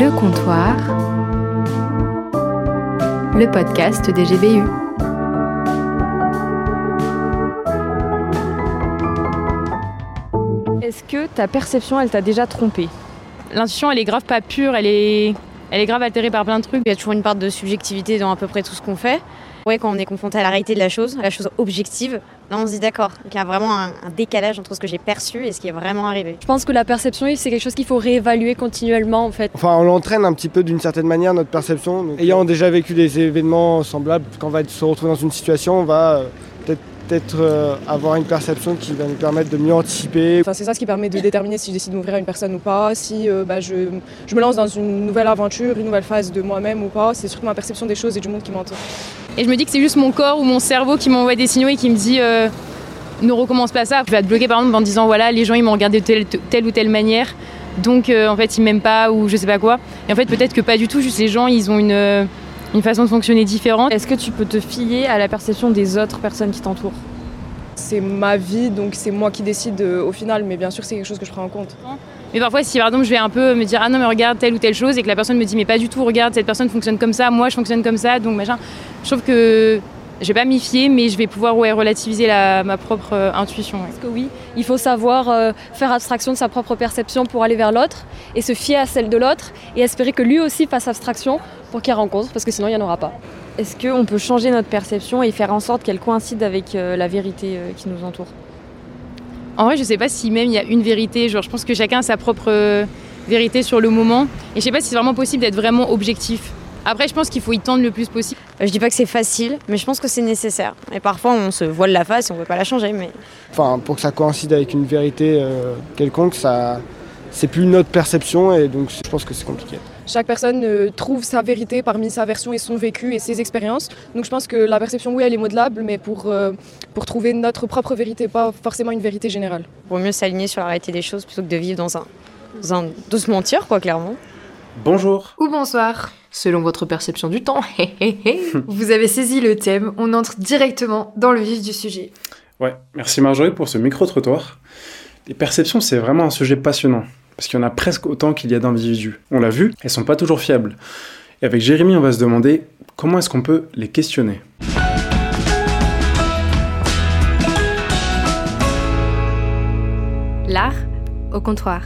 Le comptoir, le podcast des GBU. Est-ce que ta perception, elle t'a déjà trompé L'intuition, elle est grave pas pure, elle est, elle est grave altérée par plein de trucs. Il y a toujours une part de subjectivité dans à peu près tout ce qu'on fait. Ouais, quand on est confronté à la réalité de la chose, à la chose objective, là on se dit d'accord. Il y a vraiment un, un, décalage entre ce que j'ai perçu et ce qui est vraiment arrivé. Je pense que la perception, c'est quelque chose qu'il faut réévaluer continuellement en fait. Enfin, on l'entraîne un petit peu d'une certaine manière, notre perception. Donc, ayant déjà vécu des événements semblables, quand on va se retrouver dans une situation, on va euh, peut-être euh, avoir une perception qui va nous permettre de mieux anticiper. Enfin, c'est ça ce qui permet de déterminer si je décide d'ouvrir à une personne ou pas, si euh, bah, je, je, me lance dans une nouvelle aventure, une nouvelle phase de moi-même ou pas. C'est surtout ma perception des choses et du monde qui m'entoure. Et je me dis que c'est juste mon corps ou mon cerveau qui m'envoie des signaux et qui me dit euh, ne recommence pas ça. Je vais être bloqué par exemple en disant voilà, les gens ils m'ont regardé de telle, telle, ou telle manière, donc euh, en fait ils m'aiment pas ou je sais pas quoi. Et en fait peut-être que pas du tout, juste les gens ils ont une, une façon de fonctionner différente. Est-ce que tu peux te fier à la perception des autres personnes qui t'entourent? C'est ma vie, donc c'est moi qui décide euh, au final, mais bien sûr c'est quelque chose que je prends en compte. Mais parfois si par exemple je vais un peu me dire ah non mais regarde telle ou telle chose et que la personne me dit mais pas du tout regarde cette personne fonctionne comme ça, moi je fonctionne comme ça, donc machin, je trouve que je vais pas m'y fier, mais je vais pouvoir ouais, relativiser la, ma propre euh, intuition. Ouais. Parce que oui, il faut savoir euh, faire abstraction de sa propre perception pour aller vers l'autre et se fier à celle de l'autre et espérer que lui aussi fasse abstraction pour qu'il rencontre, parce que sinon il n'y en aura pas. Est-ce qu'on peut changer notre perception et faire en sorte qu'elle coïncide avec euh, la vérité euh, qui nous entoure? En vrai, je sais pas si même il y a une vérité. Genre, je pense que chacun a sa propre euh, vérité sur le moment. Et je sais pas si c'est vraiment possible d'être vraiment objectif. Après, je pense qu'il faut y tendre le plus possible. Je dis pas que c'est facile, mais je pense que c'est nécessaire. Et parfois, on se voile la face et on ne peut pas la changer. Mais... Enfin, pour que ça coïncide avec une vérité euh, quelconque, ça, c'est plus notre perception et donc je pense que c'est compliqué. Chaque personne euh, trouve sa vérité parmi sa version et son vécu et ses expériences. Donc je pense que la perception, oui, elle est modelable, mais pour, euh, pour trouver notre propre vérité, pas forcément une vérité générale. Pour mieux s'aligner sur la réalité des choses plutôt que de vivre dans un, dans un de se mentir, quoi, clairement. Bonjour. Ou bonsoir. Selon votre perception du temps, vous avez saisi le thème, on entre directement dans le vif du sujet. Ouais, merci Marjorie pour ce micro-trottoir. Les perceptions, c'est vraiment un sujet passionnant parce qu'il y en a presque autant qu'il y a d'individus. On l'a vu, elles sont pas toujours fiables. Et avec Jérémy, on va se demander comment est-ce qu'on peut les questionner. L'art au comptoir.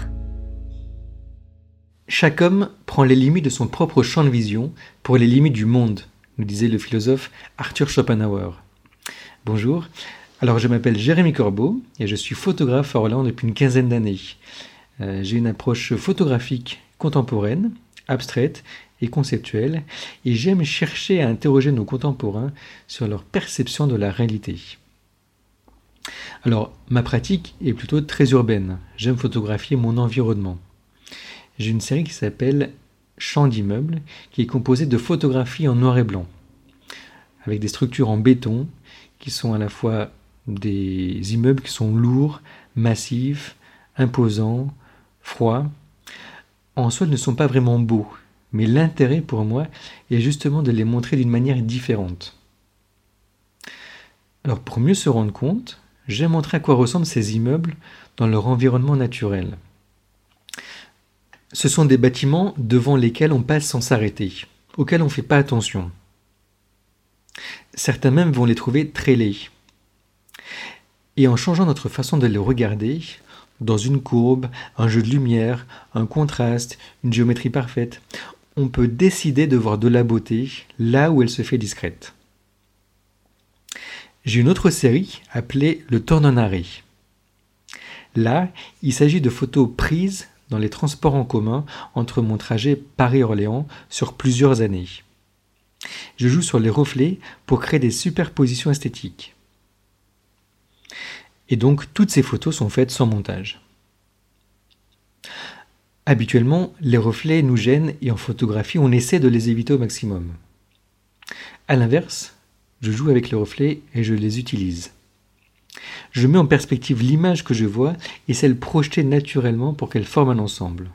Chaque homme prend les limites de son propre champ de vision pour les limites du monde, nous disait le philosophe Arthur Schopenhauer. Bonjour, alors je m'appelle Jérémy Corbeau et je suis photographe à Orléans depuis une quinzaine d'années. Euh, j'ai une approche photographique contemporaine, abstraite et conceptuelle, et j'aime chercher à interroger nos contemporains sur leur perception de la réalité. Alors, ma pratique est plutôt très urbaine. J'aime photographier mon environnement. J'ai une série qui s'appelle Champs d'immeubles, qui est composée de photographies en noir et blanc, avec des structures en béton, qui sont à la fois des immeubles qui sont lourds, massifs, imposants, froids, en soi ne sont pas vraiment beaux, mais l'intérêt pour moi est justement de les montrer d'une manière différente. Alors pour mieux se rendre compte, j'ai montré à quoi ressemblent ces immeubles dans leur environnement naturel. Ce sont des bâtiments devant lesquels on passe sans s'arrêter, auxquels on ne fait pas attention. Certains même vont les trouver très laids. Et en changeant notre façon de les regarder, dans une courbe, un jeu de lumière, un contraste, une géométrie parfaite, on peut décider de voir de la beauté là où elle se fait discrète. J'ai une autre série appelée Le temps d'un arrêt. Là, il s'agit de photos prises les transports en commun entre mon trajet Paris-Orléans sur plusieurs années. Je joue sur les reflets pour créer des superpositions esthétiques. Et donc toutes ces photos sont faites sans montage. Habituellement, les reflets nous gênent et en photographie, on essaie de les éviter au maximum. A l'inverse, je joue avec les reflets et je les utilise. Je mets en perspective l'image que je vois et celle projetée naturellement pour qu'elle forme un ensemble.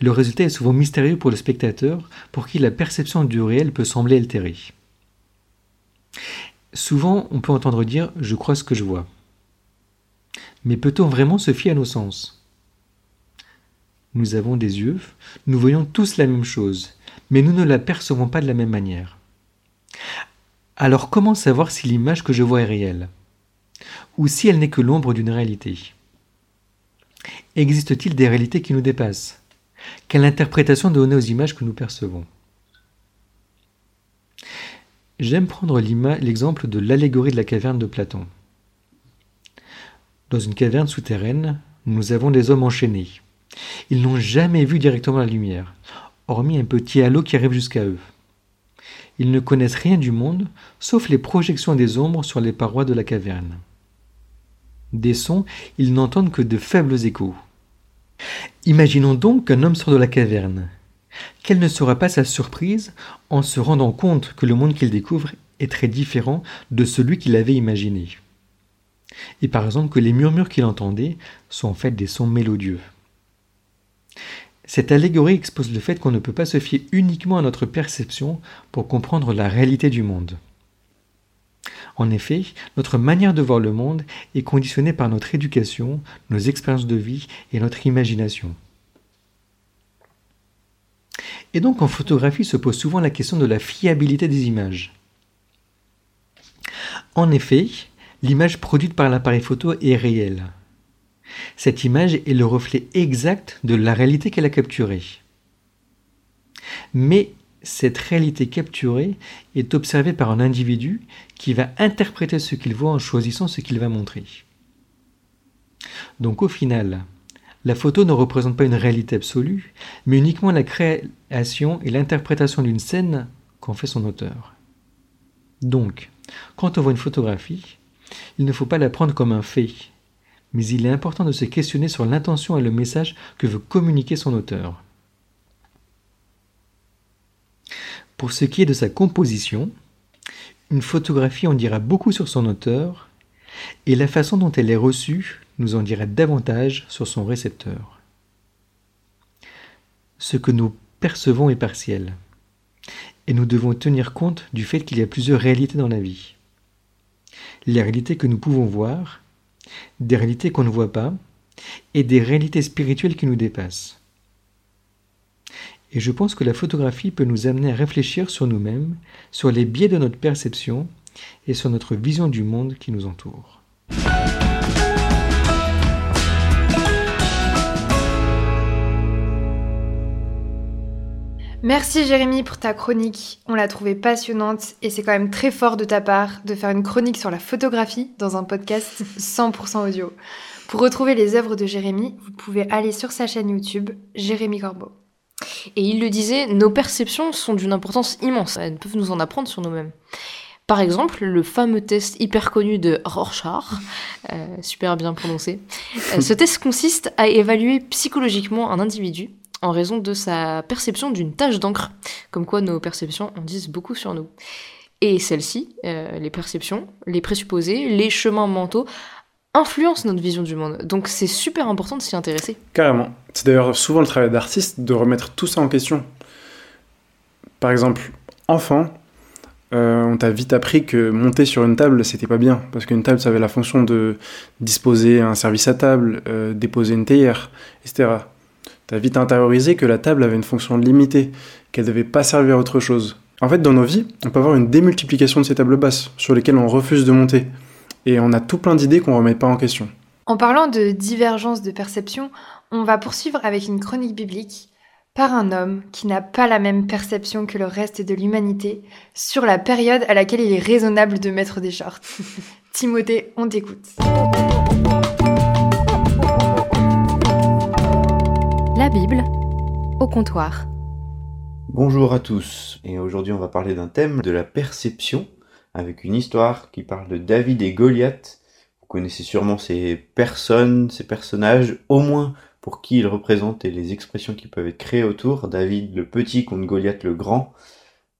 Le résultat est souvent mystérieux pour le spectateur, pour qui la perception du réel peut sembler altérée. Souvent, on peut entendre dire je crois ce que je vois. Mais peut-on vraiment se fier à nos sens? Nous avons des yeux, nous voyons tous la même chose, mais nous ne la percevons pas de la même manière. Alors comment savoir si l'image que je vois est réelle? Ou si elle n'est que l'ombre d'une réalité? Existe-t-il des réalités qui nous dépassent? Quelle interprétation donner aux images que nous percevons? J'aime prendre l'exemple de l'allégorie de la caverne de Platon. Dans une caverne souterraine, nous avons des hommes enchaînés. Ils n'ont jamais vu directement la lumière, hormis un petit halo qui arrive jusqu'à eux. Ils ne connaissent rien du monde, sauf les projections des ombres sur les parois de la caverne. Des sons, ils n'entendent que de faibles échos. Imaginons donc qu'un homme sort de la caverne. Quelle ne sera pas sa surprise en se rendant compte que le monde qu'il découvre est très différent de celui qu'il avait imaginé. Et par exemple que les murmures qu'il entendait sont en fait des sons mélodieux. Cette allégorie expose le fait qu'on ne peut pas se fier uniquement à notre perception pour comprendre la réalité du monde. En effet, notre manière de voir le monde est conditionnée par notre éducation, nos expériences de vie et notre imagination. Et donc en photographie se pose souvent la question de la fiabilité des images. En effet, l'image produite par l'appareil photo est réelle. Cette image est le reflet exact de la réalité qu'elle a capturée. Mais cette réalité capturée est observée par un individu qui va interpréter ce qu'il voit en choisissant ce qu'il va montrer. Donc au final, la photo ne représente pas une réalité absolue, mais uniquement la création et l'interprétation d'une scène qu'en fait son auteur. Donc, quand on voit une photographie, il ne faut pas la prendre comme un fait, mais il est important de se questionner sur l'intention et le message que veut communiquer son auteur. Pour ce qui est de sa composition, une photographie en dira beaucoup sur son auteur, et la façon dont elle est reçue nous en dira davantage sur son récepteur. Ce que nous percevons est partiel, et nous devons tenir compte du fait qu'il y a plusieurs réalités dans la vie. Les réalités que nous pouvons voir, des réalités qu'on ne voit pas, et des réalités spirituelles qui nous dépassent. Et je pense que la photographie peut nous amener à réfléchir sur nous-mêmes, sur les biais de notre perception et sur notre vision du monde qui nous entoure. Merci Jérémy pour ta chronique. On l'a trouvée passionnante et c'est quand même très fort de ta part de faire une chronique sur la photographie dans un podcast 100% audio. Pour retrouver les œuvres de Jérémy, vous pouvez aller sur sa chaîne YouTube Jérémy Corbeau. Et il le disait, nos perceptions sont d'une importance immense. Elles peuvent nous en apprendre sur nous-mêmes. Par exemple, le fameux test hyper connu de Rorschach, euh, super bien prononcé. Euh, ce test consiste à évaluer psychologiquement un individu en raison de sa perception d'une tache d'encre, comme quoi nos perceptions en disent beaucoup sur nous. Et celles-ci, euh, les perceptions, les présupposés, les chemins mentaux, influencent notre vision du monde. Donc c'est super important de s'y intéresser. Carrément. C'est d'ailleurs souvent le travail d'artiste de remettre tout ça en question. Par exemple, enfant, euh, on t'a vite appris que monter sur une table, c'était pas bien, parce qu'une table, ça avait la fonction de disposer un service à table, euh, déposer une théière, etc. T'as vite intériorisé que la table avait une fonction limitée, qu'elle devait pas servir à autre chose. En fait, dans nos vies, on peut avoir une démultiplication de ces tables basses, sur lesquelles on refuse de monter. Et on a tout plein d'idées qu'on remet pas en question. En parlant de divergence de perception, on va poursuivre avec une chronique biblique par un homme qui n'a pas la même perception que le reste de l'humanité sur la période à laquelle il est raisonnable de mettre des shorts. Timothée, on t'écoute. Bible au comptoir. Bonjour à tous, et aujourd'hui on va parler d'un thème de la perception, avec une histoire qui parle de David et Goliath. Vous connaissez sûrement ces personnes, ces personnages, au moins pour qui ils représentent et les expressions qui peuvent être créées autour. David le petit contre Goliath le grand.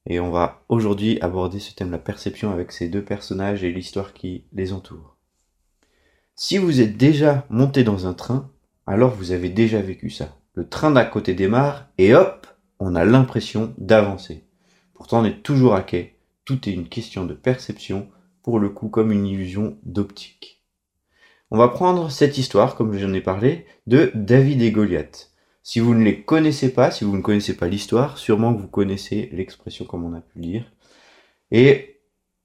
Et on va aujourd'hui aborder ce thème de la perception avec ces deux personnages et l'histoire qui les entoure. Si vous êtes déjà monté dans un train, alors vous avez déjà vécu ça le train d'à côté démarre et hop, on a l'impression d'avancer. Pourtant, on est toujours à quai. Tout est une question de perception, pour le coup comme une illusion d'optique. On va prendre cette histoire, comme j'en ai parlé, de David et Goliath. Si vous ne les connaissez pas, si vous ne connaissez pas l'histoire, sûrement que vous connaissez l'expression comme on a pu le dire. Et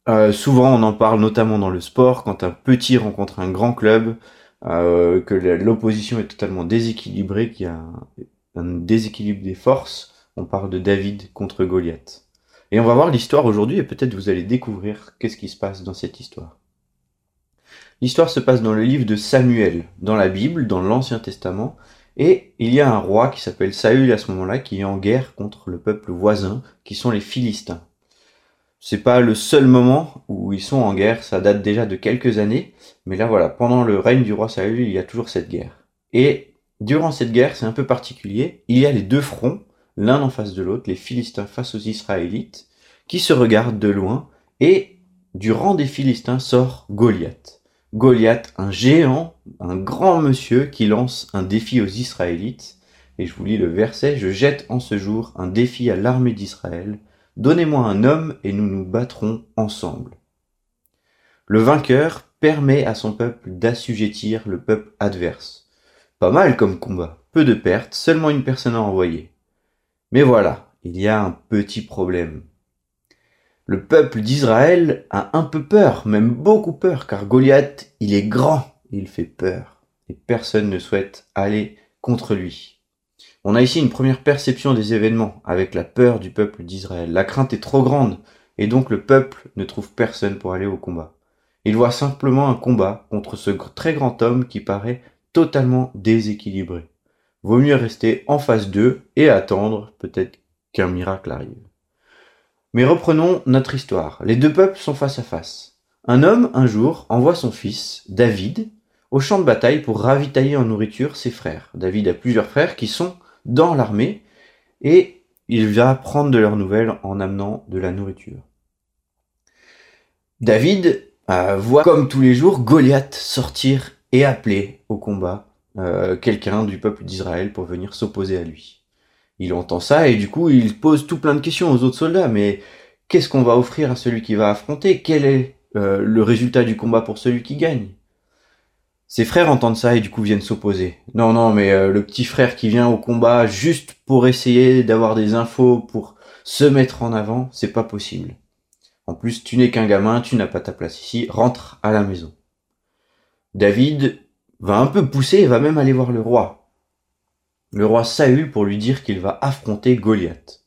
euh, souvent on en parle notamment dans le sport, quand un petit rencontre un grand club, euh, que l'opposition est totalement déséquilibrée, qu'il y a un, un déséquilibre des forces, on parle de David contre Goliath. Et on va voir l'histoire aujourd'hui et peut-être vous allez découvrir qu'est-ce qui se passe dans cette histoire. L'histoire se passe dans le livre de Samuel, dans la Bible, dans l'Ancien Testament, et il y a un roi qui s'appelle Saül à ce moment-là qui est en guerre contre le peuple voisin, qui sont les Philistins. C'est pas le seul moment où ils sont en guerre, ça date déjà de quelques années, mais là voilà, pendant le règne du roi Saül, il y a toujours cette guerre. Et durant cette guerre, c'est un peu particulier, il y a les deux fronts, l'un en face de l'autre, les Philistins face aux Israélites, qui se regardent de loin, et du rang des Philistins sort Goliath. Goliath, un géant, un grand monsieur qui lance un défi aux Israélites. Et je vous lis le verset, je jette en ce jour un défi à l'armée d'Israël. Donnez-moi un homme et nous nous battrons ensemble. Le vainqueur permet à son peuple d'assujettir le peuple adverse. Pas mal comme combat, peu de pertes, seulement une personne à envoyer. Mais voilà, il y a un petit problème. Le peuple d'Israël a un peu peur, même beaucoup peur, car Goliath, il est grand, il fait peur, et personne ne souhaite aller contre lui. On a ici une première perception des événements, avec la peur du peuple d'Israël. La crainte est trop grande, et donc le peuple ne trouve personne pour aller au combat. Il voit simplement un combat contre ce très grand homme qui paraît totalement déséquilibré. Vaut mieux rester en face d'eux et attendre peut-être qu'un miracle arrive. Mais reprenons notre histoire. Les deux peuples sont face à face. Un homme, un jour, envoie son fils, David, au champ de bataille pour ravitailler en nourriture ses frères. David a plusieurs frères qui sont dans l'armée et il va prendre de leurs nouvelles en amenant de la nourriture. David euh, voit comme tous les jours Goliath sortir et appeler au combat euh, quelqu'un du peuple d'Israël pour venir s'opposer à lui il entend ça et du coup il pose tout plein de questions aux autres soldats. Mais qu'est-ce qu'on va offrir à celui qui va affronter? Quel est euh, le résultat du combat pour celui qui gagne? Ses frères entendent ça et du coup viennent s'opposer. Non, non, mais euh, le petit frère qui vient au combat juste pour essayer d'avoir des infos, pour se mettre en avant, c'est pas possible. En plus, tu n'es qu'un gamin, tu n'as pas ta place ici, rentre à la maison. David va un peu pousser et va même aller voir le roi le roi Saül pour lui dire qu'il va affronter Goliath.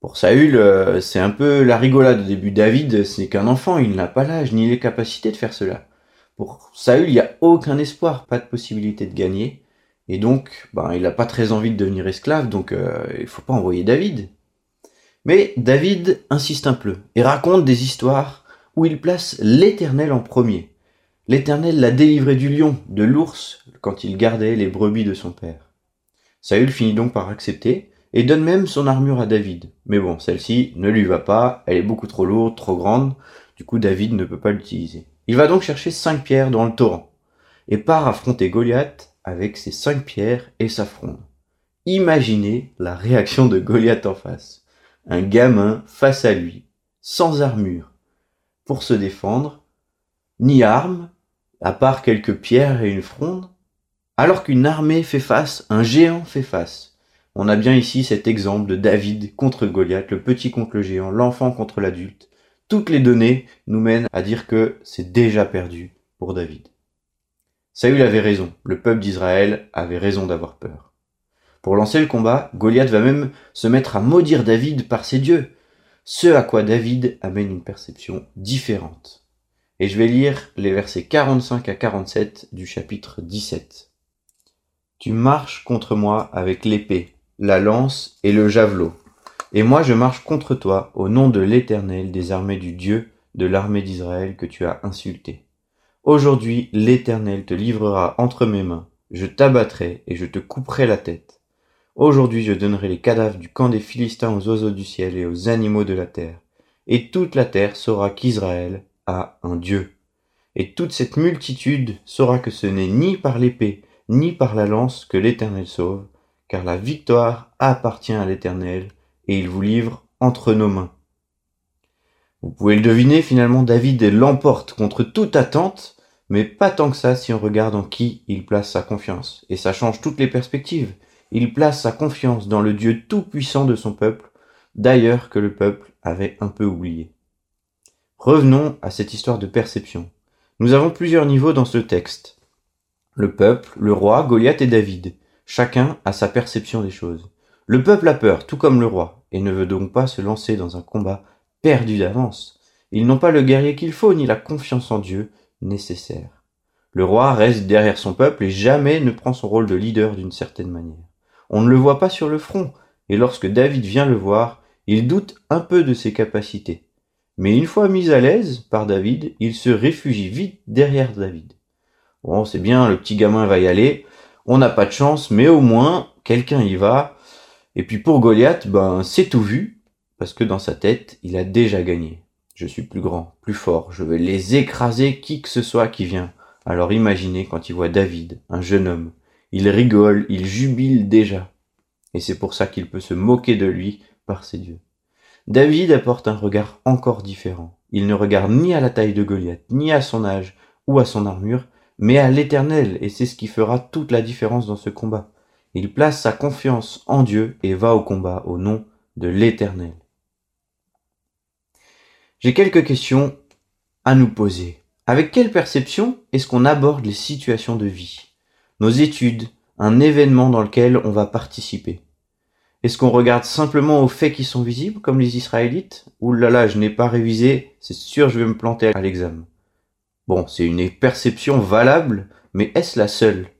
Pour Saül, euh, c'est un peu la rigolade au début. David, ce n'est qu'un enfant, il n'a pas l'âge ni les capacités de faire cela. Pour Saül, il n'y a aucun espoir, pas de possibilité de gagner. Et donc, ben, il n'a pas très envie de devenir esclave, donc euh, il faut pas envoyer David. Mais David insiste un peu et raconte des histoires où il place l'Éternel en premier. L'Éternel l'a délivré du lion, de l'ours, quand il gardait les brebis de son père. Saül finit donc par accepter et donne même son armure à David. Mais bon, celle-ci ne lui va pas, elle est beaucoup trop lourde, trop grande, du coup David ne peut pas l'utiliser. Il va donc chercher cinq pierres dans le torrent et part affronter Goliath avec ses cinq pierres et sa fronde. Imaginez la réaction de Goliath en face. Un gamin face à lui, sans armure, pour se défendre, ni arme, à part quelques pierres et une fronde, alors qu'une armée fait face, un géant fait face. On a bien ici cet exemple de David contre Goliath, le petit contre le géant, l'enfant contre l'adulte. Toutes les données nous mènent à dire que c'est déjà perdu pour David. Saül avait raison, le peuple d'Israël avait raison d'avoir peur. Pour lancer le combat, Goliath va même se mettre à maudire David par ses dieux, ce à quoi David amène une perception différente. Et je vais lire les versets 45 à 47 du chapitre 17. Tu marches contre moi avec l'épée, la lance et le javelot. Et moi je marche contre toi au nom de l'Éternel des armées du Dieu de l'armée d'Israël que tu as insulté. Aujourd'hui l'Éternel te livrera entre mes mains, je t'abattrai et je te couperai la tête. Aujourd'hui je donnerai les cadavres du camp des Philistins aux oiseaux du ciel et aux animaux de la terre. Et toute la terre saura qu'Israël a un Dieu. Et toute cette multitude saura que ce n'est ni par l'épée, ni par la lance que l'Éternel sauve, car la victoire appartient à l'Éternel, et il vous livre entre nos mains. Vous pouvez le deviner, finalement, David l'emporte contre toute attente, mais pas tant que ça si on regarde en qui il place sa confiance. Et ça change toutes les perspectives. Il place sa confiance dans le Dieu tout-puissant de son peuple, d'ailleurs que le peuple avait un peu oublié. Revenons à cette histoire de perception. Nous avons plusieurs niveaux dans ce texte. Le peuple, le roi, Goliath et David. Chacun a sa perception des choses. Le peuple a peur, tout comme le roi, et ne veut donc pas se lancer dans un combat perdu d'avance. Ils n'ont pas le guerrier qu'il faut, ni la confiance en Dieu nécessaire. Le roi reste derrière son peuple et jamais ne prend son rôle de leader d'une certaine manière. On ne le voit pas sur le front, et lorsque David vient le voir, il doute un peu de ses capacités. Mais une fois mis à l'aise par David, il se réfugie vite derrière David. Bon, c'est bien, le petit gamin va y aller, on n'a pas de chance, mais au moins, quelqu'un y va. Et puis pour Goliath, ben, c'est tout vu, parce que dans sa tête, il a déjà gagné. Je suis plus grand, plus fort, je vais les écraser qui que ce soit qui vient. Alors imaginez quand il voit David, un jeune homme. Il rigole, il jubile déjà. Et c'est pour ça qu'il peut se moquer de lui par ses dieux. David apporte un regard encore différent. Il ne regarde ni à la taille de Goliath, ni à son âge ou à son armure, mais à l'Éternel, et c'est ce qui fera toute la différence dans ce combat. Il place sa confiance en Dieu et va au combat au nom de l'Éternel. J'ai quelques questions à nous poser. Avec quelle perception est-ce qu'on aborde les situations de vie Nos études, un événement dans lequel on va participer? Est-ce qu'on regarde simplement aux faits qui sont visibles, comme les Israélites? Ouh là là, je n'ai pas révisé, c'est sûr je vais me planter à l'examen. Bon, c'est une perception valable, mais est-ce la seule?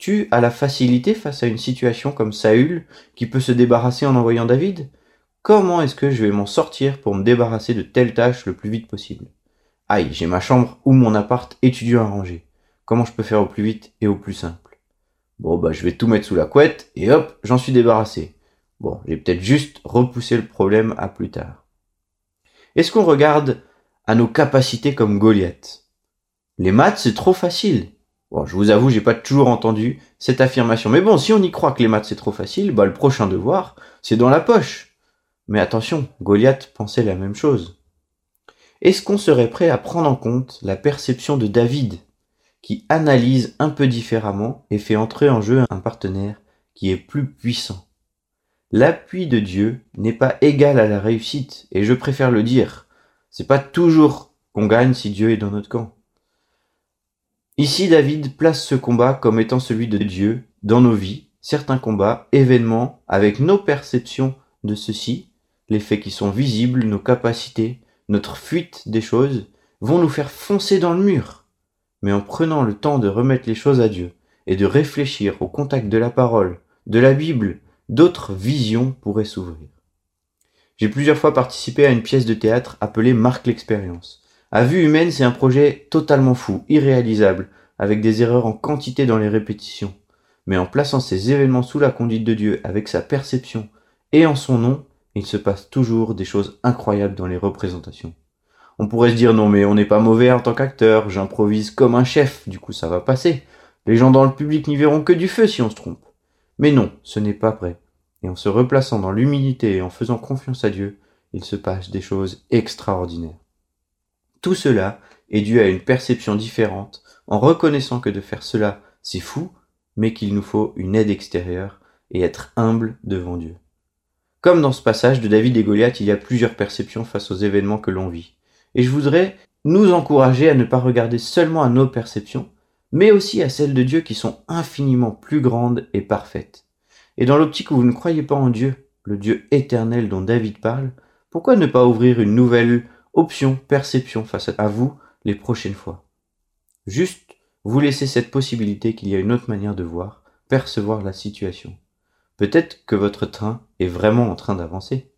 Regardes-tu à la facilité face à une situation comme Saül, qui peut se débarrasser en envoyant David? Comment est-ce que je vais m'en sortir pour me débarrasser de telle tâche le plus vite possible? Aïe, j'ai ma chambre ou mon appart étudiant à ranger. Comment je peux faire au plus vite et au plus simple? Bon, bah, je vais tout mettre sous la couette et hop, j'en suis débarrassé. Bon, j'ai peut-être juste repoussé le problème à plus tard. Est-ce qu'on regarde à nos capacités comme Goliath? Les maths, c'est trop facile. Bon, je vous avoue, j'ai pas toujours entendu cette affirmation. Mais bon, si on y croit que les maths c'est trop facile, bah, le prochain devoir, c'est dans la poche. Mais attention, Goliath pensait la même chose. Est-ce qu'on serait prêt à prendre en compte la perception de David qui analyse un peu différemment et fait entrer en jeu un partenaire qui est plus puissant? L'appui de Dieu n'est pas égal à la réussite, et je préfère le dire. C'est pas toujours qu'on gagne si Dieu est dans notre camp. Ici, David place ce combat comme étant celui de Dieu dans nos vies, certains combats, événements, avec nos perceptions de ceci, les faits qui sont visibles, nos capacités, notre fuite des choses, vont nous faire foncer dans le mur mais en prenant le temps de remettre les choses à Dieu et de réfléchir au contact de la parole, de la Bible, d'autres visions pourraient s'ouvrir. J'ai plusieurs fois participé à une pièce de théâtre appelée Marque l'expérience. À vue humaine, c'est un projet totalement fou, irréalisable, avec des erreurs en quantité dans les répétitions. Mais en plaçant ces événements sous la conduite de Dieu, avec sa perception et en son nom, il se passe toujours des choses incroyables dans les représentations. On pourrait se dire non mais on n'est pas mauvais en tant qu'acteur, j'improvise comme un chef, du coup ça va passer. Les gens dans le public n'y verront que du feu si on se trompe. Mais non, ce n'est pas vrai. Et en se replaçant dans l'humilité et en faisant confiance à Dieu, il se passe des choses extraordinaires. Tout cela est dû à une perception différente, en reconnaissant que de faire cela, c'est fou, mais qu'il nous faut une aide extérieure et être humble devant Dieu. Comme dans ce passage de David et Goliath, il y a plusieurs perceptions face aux événements que l'on vit. Et je voudrais nous encourager à ne pas regarder seulement à nos perceptions, mais aussi à celles de Dieu qui sont infiniment plus grandes et parfaites. Et dans l'optique où vous ne croyez pas en Dieu, le Dieu éternel dont David parle, pourquoi ne pas ouvrir une nouvelle option perception face à vous les prochaines fois Juste vous laissez cette possibilité qu'il y a une autre manière de voir, percevoir la situation. Peut-être que votre train est vraiment en train d'avancer.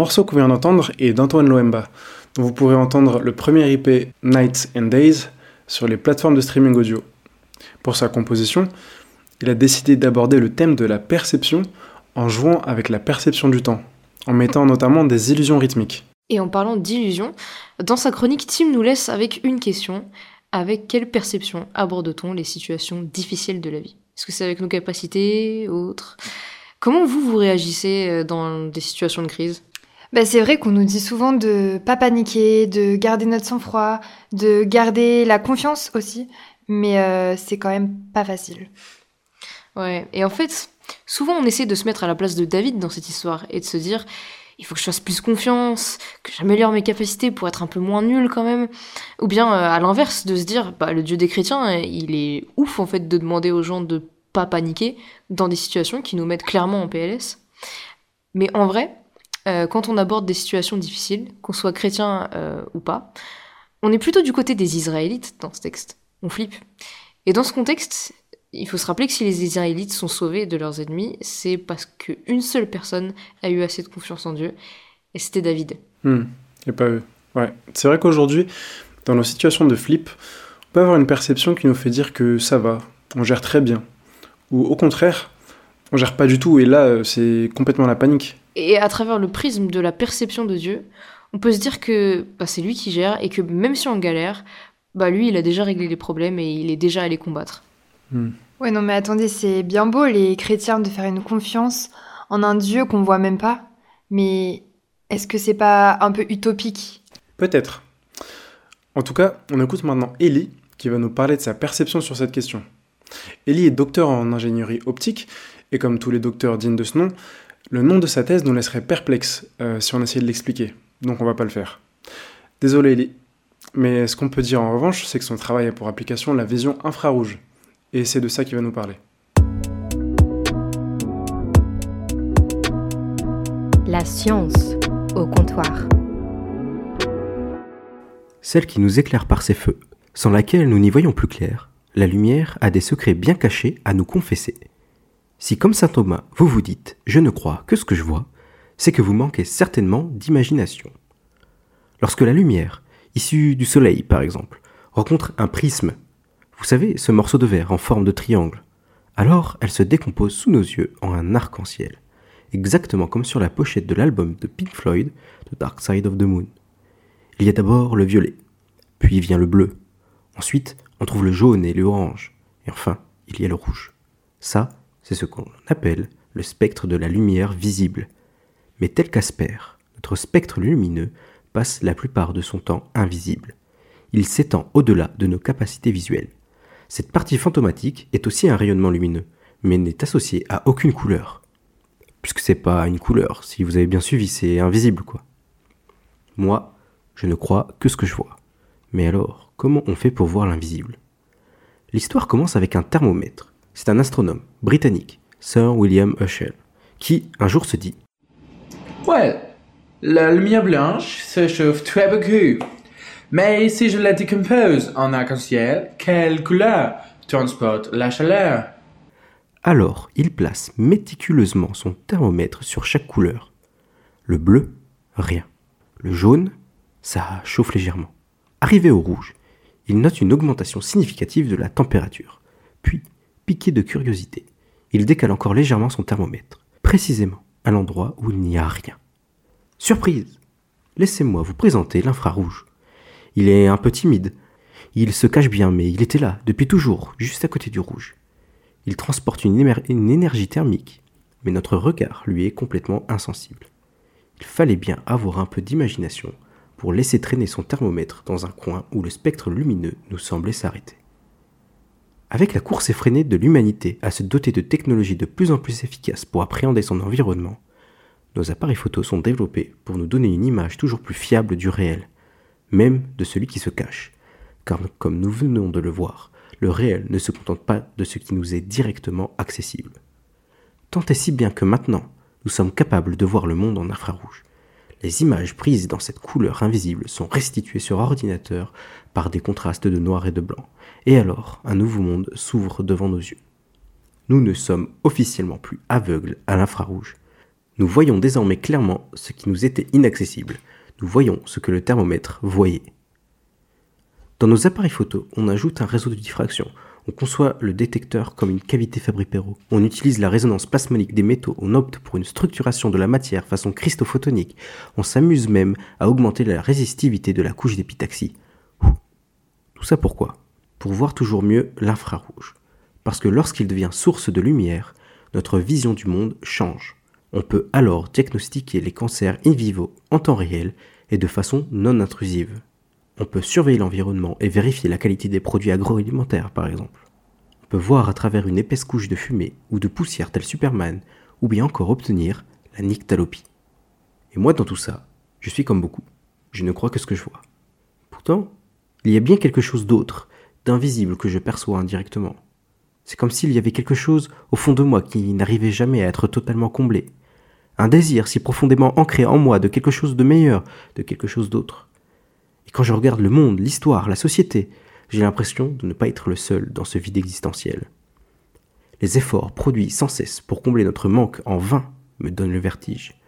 Morceau qu'on vient d'entendre est d'Antoine Loemba, dont vous pourrez entendre le premier IP Nights and Days sur les plateformes de streaming audio. Pour sa composition, il a décidé d'aborder le thème de la perception en jouant avec la perception du temps, en mettant notamment des illusions rythmiques. Et en parlant d'illusions, dans sa chronique, Tim nous laisse avec une question. Avec quelle perception aborde-t-on les situations difficiles de la vie? Est-ce que c'est avec nos capacités, autres? Comment vous, vous réagissez euh, dans des situations de crise? Bah, c'est vrai qu'on nous dit souvent de pas paniquer, de garder notre sang-froid, de garder la confiance aussi, mais euh, c'est quand même pas facile. Ouais, et en fait, souvent on essaie de se mettre à la place de David dans cette histoire et de se dire il faut que je fasse plus confiance, que j'améliore mes capacités pour être un peu moins nul quand même. Ou bien euh, à l'inverse, de se dire bah, le Dieu des chrétiens, il est ouf en fait de demander aux gens de pas paniquer dans des situations qui nous mettent clairement en PLS. Mais en vrai, euh, quand on aborde des situations difficiles, qu'on soit chrétien euh, ou pas, on est plutôt du côté des Israélites dans ce texte. On flippe. Et dans ce contexte, il faut se rappeler que si les Israélites sont sauvés de leurs ennemis, c'est parce qu'une seule personne a eu assez de confiance en Dieu, et c'était David. Hmm. et pas eux. Ouais. C'est vrai qu'aujourd'hui, dans nos situations de flip, on peut avoir une perception qui nous fait dire que ça va, on gère très bien. Ou au contraire, on gère pas du tout, et là, euh, c'est complètement la panique. Et à travers le prisme de la perception de Dieu, on peut se dire que bah, c'est lui qui gère et que même si on galère, bah lui, il a déjà réglé les problèmes et il est déjà allé combattre. Hmm. Ouais, non, mais attendez, c'est bien beau, les chrétiens, de faire une confiance en un Dieu qu'on voit même pas. Mais est-ce que c'est pas un peu utopique? Peut-être. En tout cas, on écoute maintenant Ellie qui va nous parler de sa perception sur cette question. Ellie est docteur en ingénierie optique et comme tous les docteurs dignes de ce nom, le nom de sa thèse nous laisserait perplexes euh, si on essayait de l'expliquer, donc on va pas le faire. Désolé Ellie. Mais ce qu'on peut dire en revanche, c'est que son travail a pour application la vision infrarouge. Et c'est de ça qu'il va nous parler. La science au comptoir. Celle qui nous éclaire par ses feux, sans laquelle nous n'y voyons plus clair, la lumière a des secrets bien cachés à nous confesser. Si comme saint Thomas, vous vous dites ⁇ Je ne crois que ce que je vois ⁇ c'est que vous manquez certainement d'imagination. Lorsque la lumière, issue du soleil par exemple, rencontre un prisme, vous savez, ce morceau de verre en forme de triangle, alors elle se décompose sous nos yeux en un arc-en-ciel, exactement comme sur la pochette de l'album de Pink Floyd, The Dark Side of the Moon. Il y a d'abord le violet, puis vient le bleu, ensuite on trouve le jaune et l'orange, et enfin il y a le rouge. Ça, c'est ce qu'on appelle le spectre de la lumière visible. Mais tel qu'Asper, notre spectre lumineux passe la plupart de son temps invisible. Il s'étend au-delà de nos capacités visuelles. Cette partie fantomatique est aussi un rayonnement lumineux, mais n'est associée à aucune couleur. Puisque c'est pas une couleur, si vous avez bien suivi, c'est invisible quoi. Moi, je ne crois que ce que je vois. Mais alors, comment on fait pour voir l'invisible? L'histoire commence avec un thermomètre c'est un astronome britannique, Sir William Herschel, qui un jour se dit Ouais, la lumière blanche se chauffe très beaucoup. Mais si je la décompose en arc-en-ciel, quelle couleur transporte la chaleur? Alors, il place méticuleusement son thermomètre sur chaque couleur. Le bleu, rien. Le jaune, ça chauffe légèrement. Arrivé au rouge, il note une augmentation significative de la température. Puis, piqué de curiosité. Il décale encore légèrement son thermomètre, précisément à l'endroit où il n'y a rien. Surprise Laissez-moi vous présenter l'infrarouge. Il est un peu timide. Il se cache bien, mais il était là, depuis toujours, juste à côté du rouge. Il transporte une, énergie thermique, mais notre regard lui est complètement insensible. Il fallait bien avoir un peu d'imagination pour laisser traîner son thermomètre dans un coin où le spectre lumineux nous semblait s'arrêter. Avec la course effrénée de l'humanité à se doter de technologies de plus en plus efficaces pour appréhender son environnement, nos appareils photos sont développés pour nous donner une image toujours plus fiable du réel, même de celui qui se cache. Car comme nous venons de le voir, le réel ne se contente pas de ce qui nous est directement accessible. Tant et si bien que maintenant, nous sommes capables de voir le monde en infrarouge. Les images prises dans cette couleur invisible sont restituées sur ordinateur par des contrastes de noir et de blanc. Et alors, un nouveau monde s'ouvre devant nos yeux. Nous ne sommes officiellement plus aveugles à l'infrarouge. Nous voyons désormais clairement ce qui nous était inaccessible. Nous voyons ce que le thermomètre voyait. Dans nos appareils photo, on ajoute un réseau de diffraction. On conçoit le détecteur comme une cavité Fabry-Perot. On utilise la résonance plasmonique des métaux. On opte pour une structuration de la matière façon christophotonique. On s'amuse même à augmenter la résistivité de la couche d'épitaxie. Tout ça pourquoi? Pour voir toujours mieux l'infrarouge. Parce que lorsqu'il devient source de lumière, notre vision du monde change. On peut alors diagnostiquer les cancers in vivo en temps réel et de façon non intrusive. On peut surveiller l'environnement et vérifier la qualité des produits agroalimentaires par exemple. On peut voir à travers une épaisse couche de fumée ou de poussière tel Superman, ou bien encore obtenir la nyctalopie. Et moi dans tout ça, je suis comme beaucoup. Je ne crois que ce que je vois. Pourtant, il y a bien quelque chose d'autre, d'invisible que je perçois indirectement. C'est comme s'il y avait quelque chose au fond de moi qui n'arrivait jamais à être totalement comblé. Un désir si profondément ancré en moi de quelque chose de meilleur, de quelque chose d'autre. Et quand je regarde le monde, l'histoire, la société, j'ai l'impression de ne pas être le seul dans ce vide existentiel. Les efforts produits sans cesse pour combler notre manque en vain me donnent le vertige.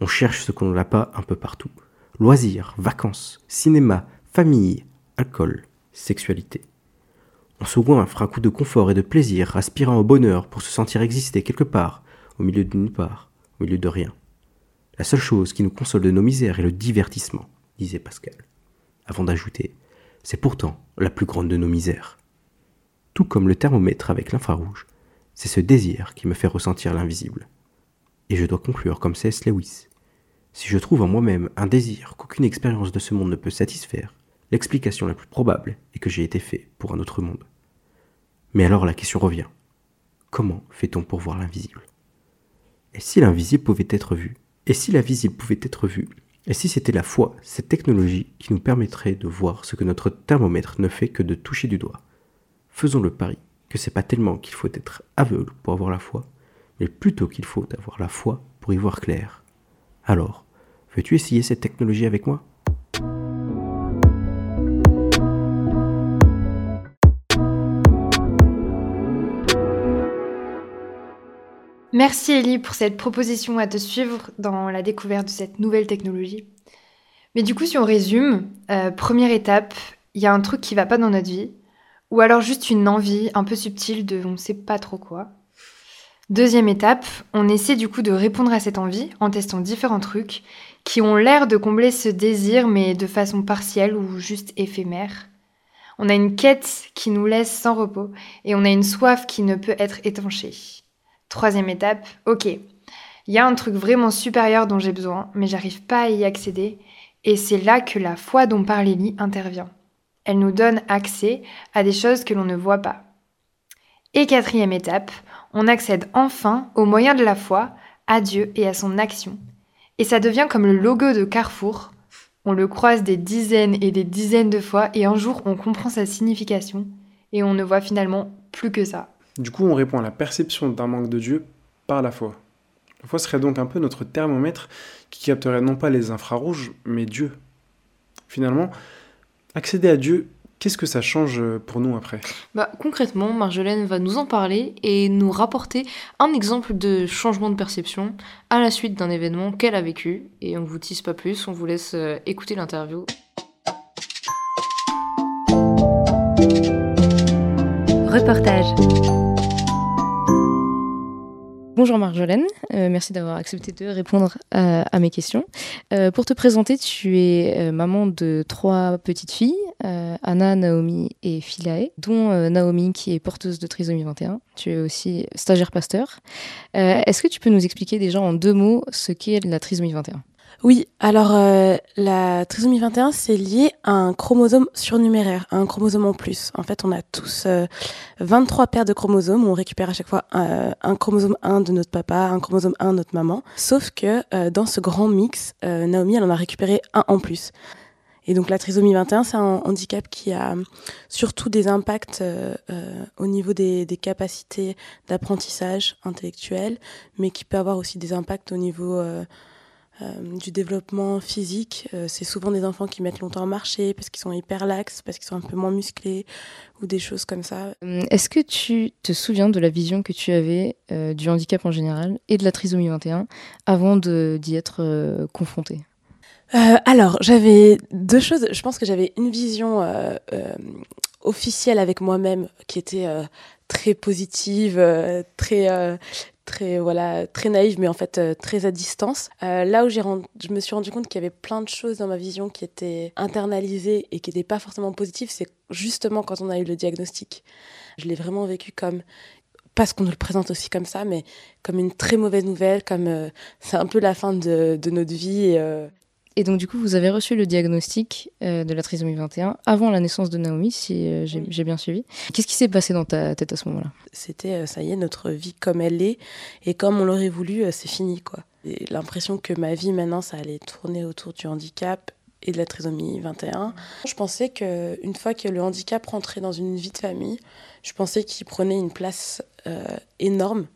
On cherche ce qu'on n'a pas un peu partout. Loisirs, vacances, cinéma, famille, alcool, sexualité. On se goinfre un coup de confort et de plaisir, aspirant au bonheur pour se sentir exister quelque part, au milieu de nulle part, au milieu de rien. La seule chose qui nous console de nos misères est le divertissement, disait Pascal. Avant d'ajouter, c'est pourtant la plus grande de nos misères. Tout comme le thermomètre avec l'infrarouge, c'est ce désir qui me fait ressentir l'invisible. Et je dois conclure comme C.S. Lewis. Si je trouve en moi-même un désir qu'aucune expérience de ce monde ne peut satisfaire, l'explication la plus probable est que j'ai été fait pour un autre monde. Mais alors la question revient. Comment fait-on pour voir l'invisible? Et si l'invisible pouvait être vu? Et si la visible pouvait être vue? Et si c'était la foi, cette technologie qui nous permettrait de voir ce que notre thermomètre ne fait que de toucher du doigt? Faisons le pari que c'est pas tellement qu'il faut être aveugle pour avoir la foi, mais plutôt qu'il faut avoir la foi pour y voir clair. Alors, veux-tu essayer cette technologie avec moi? Merci Ellie pour cette proposition à te suivre dans la découverte de cette nouvelle technologie. Mais du coup, si on résume, euh, première étape, il y a un truc qui va pas dans notre vie, ou alors juste une envie un peu subtile de on ne sait pas trop quoi. Deuxième étape, on essaie du coup de répondre à cette envie en testant différents trucs qui ont l'air de combler ce désir mais de façon partielle ou juste éphémère. On a une quête qui nous laisse sans repos et on a une soif qui ne peut être étanchée. Troisième étape, ok, il y a un truc vraiment supérieur dont j'ai besoin, mais j'arrive pas à y accéder, et c'est là que la foi dont parle Ellie intervient. Elle nous donne accès à des choses que l'on ne voit pas. Et quatrième étape, on accède enfin au moyen de la foi à Dieu et à son action. Et ça devient comme le logo de Carrefour. On le croise des dizaines et des dizaines de fois et un jour on comprend sa signification et on ne voit finalement plus que ça. Du coup, on répond à la perception d'un manque de Dieu par la foi. La foi serait donc un peu notre thermomètre qui capterait non pas les infrarouges, mais Dieu. Finalement, accéder à Dieu, qu'est-ce que ça change pour nous après? Bah, Concrètement, Marjolaine va nous en parler et nous rapporter un exemple de changement de perception à la suite d'un événement qu'elle a vécu. Et on ne vous tisse pas plus, on vous laisse euh, écouter l'interview. Reportage. Bonjour Marjolaine, euh, merci d'avoir accepté de répondre à, à mes questions. Euh, pour te présenter, tu es euh, maman de trois petites filles, euh, Anna, Naomi et Philae, dont euh, Naomi qui est porteuse de trisomie 21. Tu es aussi stagiaire pasteur. Euh, Est-ce que tu peux nous expliquer déjà en deux mots ce qu'est la trisomie 21 Oui, alors euh, la trisomie 21, c'est lié à un chromosome surnuméraire, à un chromosome en plus. En fait, on a tous euh, 23 paires de chromosomes, on récupère à chaque fois euh, un chromosome 1 de notre papa, un chromosome 1 de notre maman. Sauf que euh, dans ce grand mix, euh, Naomi, elle en a récupéré un en plus. Et donc la trisomie 21, c'est un handicap qui a surtout des impacts euh, au niveau des, des capacités d'apprentissage intellectuel, mais qui peut avoir aussi des impacts au niveau du développement physique. Euh, c'est souvent des enfants qui mettent longtemps à marcher parce qu'ils sont hyper laxes, parce qu'ils sont un peu moins musclés ou des choses comme ça. Est-ce que tu te souviens de la vision que tu avais du handicap en général et de la trisomie 21 avant d'y être confrontée? Alors, j'avais deux choses. Je pense que j'avais une vision officielle avec moi-même qui était très positive, euh, très euh, très voilà très naïve mais en fait euh, très à distance. Là où j'ai je me suis rendu compte qu'il y avait plein de choses dans ma vision qui étaient internalisées et qui n'étaient pas forcément positives c'est justement quand on a eu le diagnostic. Je l'ai vraiment vécu comme parce qu'on nous le présente aussi comme ça mais comme une très mauvaise nouvelle comme c'est un peu la fin de, de notre vie et donc, du coup, vous avez reçu le diagnostic euh, de la trisomie 21 avant la naissance de Naomi, si euh, j'ai bien suivi. Qu'est-ce qui s'est passé dans ta tête à ce moment-là? C'était, euh, ça y est, notre vie comme elle est. Et comme on l'aurait voulu, c'est fini, quoi. L'impression que ma vie, maintenant, ça allait tourner autour du handicap et de la trisomie 21. Je pensais qu'une fois que le handicap rentrait dans une vie de famille, je pensais qu'il prenait une place énorme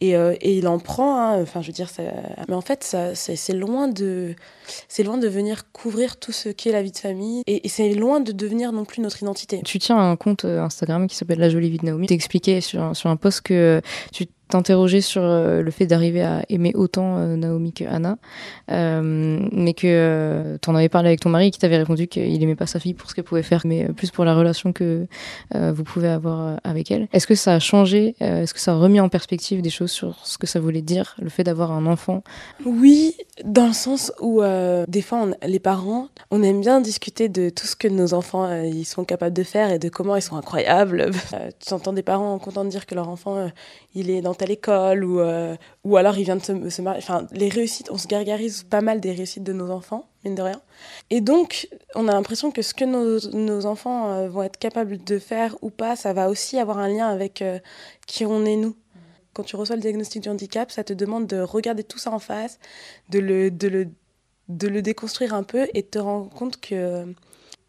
et, euh, et, il en prend, hein, enfin je veux dire, ça... mais en fait ça, c'est loin de, loin de venir couvrir tout ce qu'est la vie de famille, et, c'est loin de devenir non plus notre identité. Tu tiens un compte euh, Instagram qui s'appelle La Jolie Vie de Naomi. T'expliquais sur, sur un post que tu t'interroger sur euh, le fait d'arriver à aimer autant euh, Naomi que Anna, euh, mais que tu en avais parlé avec ton mari qui t'avait répondu qu'il aimait pas sa fille pour ce qu'elle pouvait faire, mais plus pour la relation que vous pouvez avoir avec elle. Est-ce que ça a changé Est-ce que ça a remis en perspective des choses sur ce que ça voulait dire, le fait d'avoir un enfant? Oui, dans le sens où des fois, les parents, on aime bien discuter de tout ce que nos enfants ils sont capables de faire et de comment ils sont incroyables. tu entends des parents contents de dire que leur enfant il est dans telle école ou, euh, ou alors il vient de se, marier. Enfin, les réussites, on se gargarise pas mal des réussites de nos enfants, mine de rien. Et donc, on a l'impression que ce que nos, nos enfants euh, vont être capables de faire ou pas, ça va aussi avoir un lien avec euh, qui on est nous. Quand tu reçois le diagnostic du handicap, ça te demande de regarder tout ça en face, de le, de le, de le déconstruire un peu et de te rendre compte que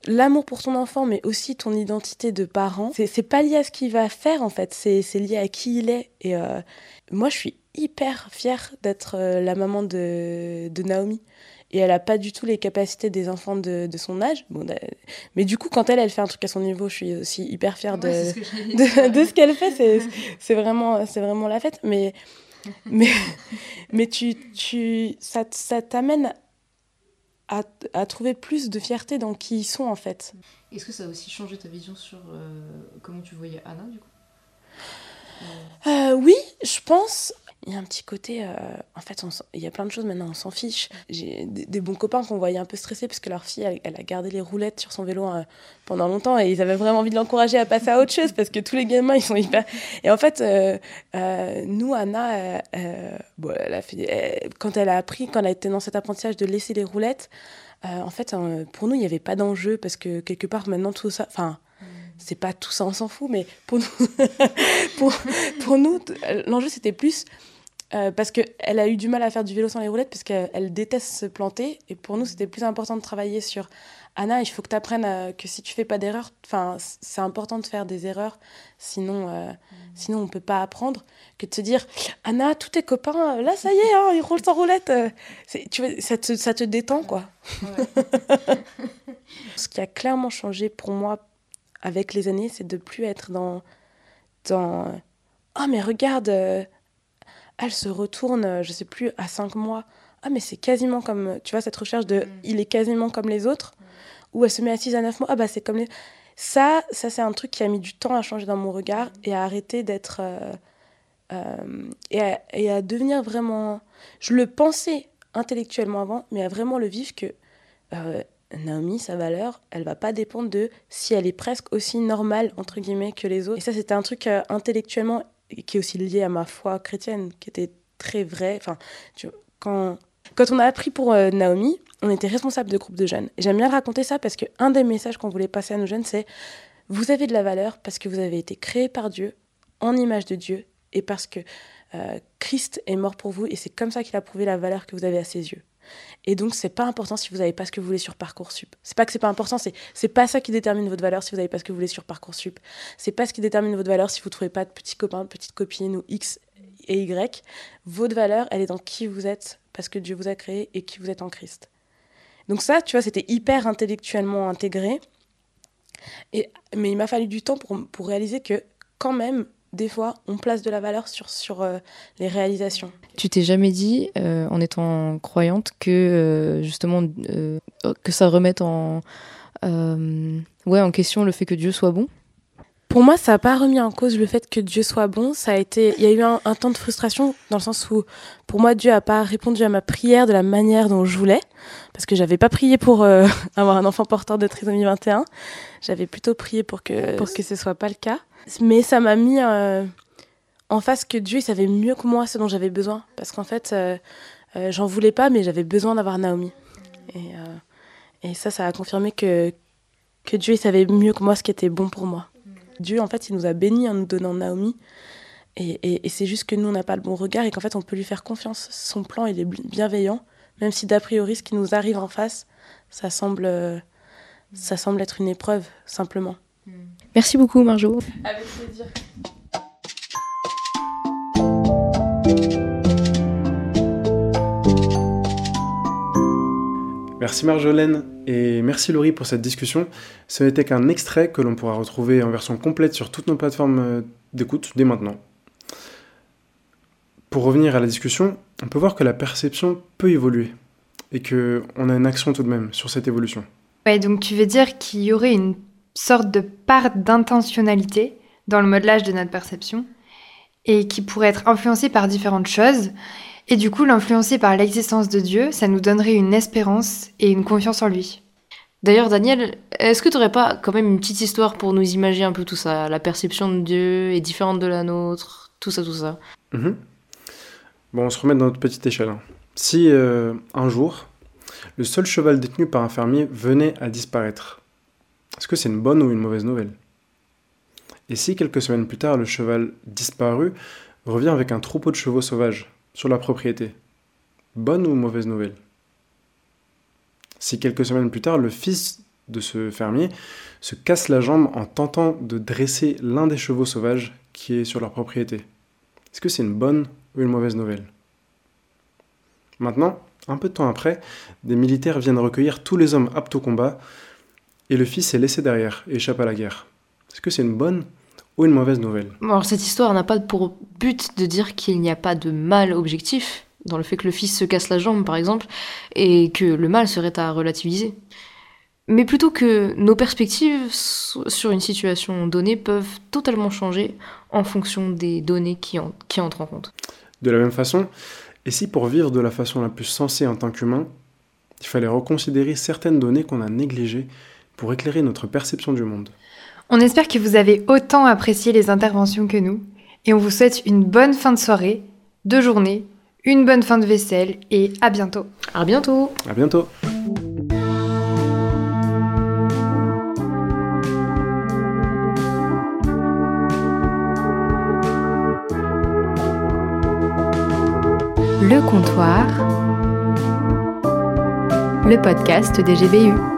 l'amour pour ton enfant, mais aussi ton identité de parent, c'est pas lié à ce qu'il va faire en fait, c'est lié à qui il est. Et euh, moi, je suis hyper fière d'être euh, la maman de, de, Naomi. Et elle a pas du tout les capacités des enfants de, de son âge. Bon, mais du coup, quand elle, elle fait un truc à son niveau, je suis aussi hyper fière de, de, de, ce qu'elle fait. C'est vraiment, vraiment la fête. Mais, mais, mais tu, tu, ça, ça t'amène à, à, trouver plus de fierté dans qui ils sont en fait. Est-ce que ça a aussi changé ta vision sur euh, comment tu voyais Anna du coup? Euh, Oui, je pense il y a un petit côté. Euh, en fait, il y a plein de choses maintenant, on s'en fiche. J'ai des, bons copains qu'on voyait un peu stressés parce que leur fille, elle, a gardé les roulettes sur son vélo euh, pendant longtemps et ils avaient vraiment envie de l'encourager à passer à autre chose parce que tous les gamins, ils sont hyper. Et en fait, euh, nous, Anna, bon, elle a fait, quand elle a appris, quand elle été dans cet apprentissage de laisser les roulettes, en fait, pour nous, il n'y avait pas d'enjeu parce que quelque part, maintenant, tout ça. Enfin, c'est pas tout ça, on s'en fout, mais pour nous, pour, pour nous l'enjeu c'était plus euh, parce qu'elle a eu du mal à faire du vélo sans les roulettes parce qu'elle déteste se planter. Et pour nous, c'était plus important de travailler sur Anna, il faut que tu apprennes que si tu fais pas d'erreurs, c'est important de faire des erreurs, sinon, euh, mm. sinon on peut pas apprendre. Que de se dire Anna, tous tes copains, là ça y est, hein, ils roulent sans roulette. Euh, tu vois, ça, te, ça te détend quoi. Ce qui a clairement changé pour moi avec les années, c'est de plus être dans. dans oh, mais regarde, euh, elle se retourne, euh, je sais plus, à 5 mois. Ah, mais c'est quasiment comme. Tu vois, cette recherche de mm. il est quasiment comme les autres. Ou elle se met à 6 à 9 mois. Ah, bah, c'est comme les. Ça, ça c'est un truc qui a mis du temps à changer dans mon regard et à arrêter d'être. Euh, et, à, et, à, devenir vraiment. Je le pensais intellectuellement avant, mais à vraiment le vivre que Naomi, sa valeur, elle va pas dépendre de si elle est presque aussi normale, entre guillemets, que les autres. Et ça, c'était un truc euh, qui est aussi lié à ma foi chrétienne, qui était très vrai. Enfin, quand, on a appris pour euh, Naomi, on était responsable de groupe de jeunes. J'aime bien raconter ça parce qu'un des messages qu'on voulait passer à nos jeunes, c'est vous avez de la valeur parce que vous avez été créé par Dieu, en image de Dieu, et parce que euh, Christ est mort pour vous, et c'est comme ça qu'il a prouvé la valeur que vous avez à ses yeux. Et donc, c'est pas important si vous n'avez pas ce que vous voulez sur Parcoursup. C'est pas que c'est pas important, c'est c'est pas ça qui détermine votre valeur si vous n'avez pas ce que vous voulez sur Parcoursup. C'est pas ce qui détermine votre valeur si vous trouvez pas de petits copains, de petites copines ou X et Y. Votre valeur, elle est dans qui vous êtes parce que Dieu vous a créé et qui vous êtes en Christ. Donc ça, tu vois, c'était hyper intellectuellement intégré. Et, mais il m'a fallu du temps pour, pour réaliser que quand même, des fois, on place de la valeur sur, sur euh, les réalisations. Tu t'es jamais dit, euh, en étant croyante, que euh, justement, que ça remette en, ouais, en question le fait que Dieu soit bon? Pour moi, ça n'a pas remis en cause le fait que Dieu soit bon. Ça a été, il y a eu un, temps de frustration dans le sens où, pour moi, Dieu n'a pas répondu à ma prière de la manière dont je voulais, parce que j'avais pas prié pour euh, avoir un enfant porteur de trisomie 21. J'avais plutôt prié pour que pour que ce soit pas le cas. Mais ça m'a mis euh, en face que Dieu il savait mieux que moi ce dont j'avais besoin, parce qu'en fait, euh, j'en voulais pas, mais j'avais besoin d'avoir Naomi. Et, et ça, ça a confirmé que que Dieu il savait mieux que moi ce qui était bon pour moi. Dieu, en fait, il nous a bénis en nous donnant Naomi. Et, c'est juste que nous, on n'a pas le bon regard et qu'en fait, on peut lui faire confiance. Son plan, il est bienveillant, même si d'a priori, ce qui nous arrive en face, ça semble, ça semble être une épreuve, simplement. Merci beaucoup, Marjo. Avec plaisir. Merci Marjolaine et merci Laurie pour cette discussion. Ce n'était qu'un extrait que l'on pourra retrouver en version complète sur toutes nos plateformes euh, d'écoute dès maintenant. Pour revenir à la discussion, on peut voir que la perception peut évoluer et qu'on a une action tout de même sur cette évolution. Ouais, donc tu veux dire qu'il y aurait une sorte de part d'intentionnalité dans le modelage de notre perception et qui pourrait être influencée par différentes choses et du coup, l'influencer par l'existence de Dieu, ça nous donnerait une espérance et une confiance en lui. D'ailleurs, Daniel, est-ce que tu n'aurais pas quand même une petite histoire pour nous imaginer un peu tout ça? La perception de Dieu est différente de la nôtre, tout ça, tout ça. Mhm. Bon, on se remet dans notre petite échelle. Hein. Si euh, un jour, le seul cheval détenu par un fermier venait à disparaître, est-ce que c'est une bonne ou une mauvaise nouvelle? Et si quelques semaines plus tard, le cheval disparu revient avec un troupeau de chevaux sauvages? Sur la propriété. Bonne ou mauvaise nouvelle? Si quelques semaines plus tard, le fils de ce fermier se casse la jambe en tentant de dresser l'un des chevaux sauvages qui est sur leur propriété, est-ce que c'est une bonne ou une mauvaise nouvelle? Maintenant, un peu de temps après, des militaires viennent recueillir tous les hommes aptes au combat et le fils est laissé derrière et échappe à la guerre. Est-ce que c'est une bonne ou une mauvaise nouvelle Alors cette histoire n'a pas pour but de dire qu'il n'y a pas de mal objectif dans le fait que le fils se casse la jambe par exemple et que le mal serait à relativiser. Mais plutôt que nos perspectives sur une situation donnée peuvent totalement changer en fonction des données qui, qui entrent en compte. De la même façon, et si pour vivre de la façon la plus sensée en tant qu'humain, il fallait reconsidérer certaines données qu'on a négligées pour éclairer notre perception du monde? On espère que vous avez autant apprécié les interventions que nous et on vous souhaite une bonne fin de soirée, de journée, une bonne fin de vaisselle et à bientôt. À bientôt. À bientôt. Le comptoir, le podcast des GBU.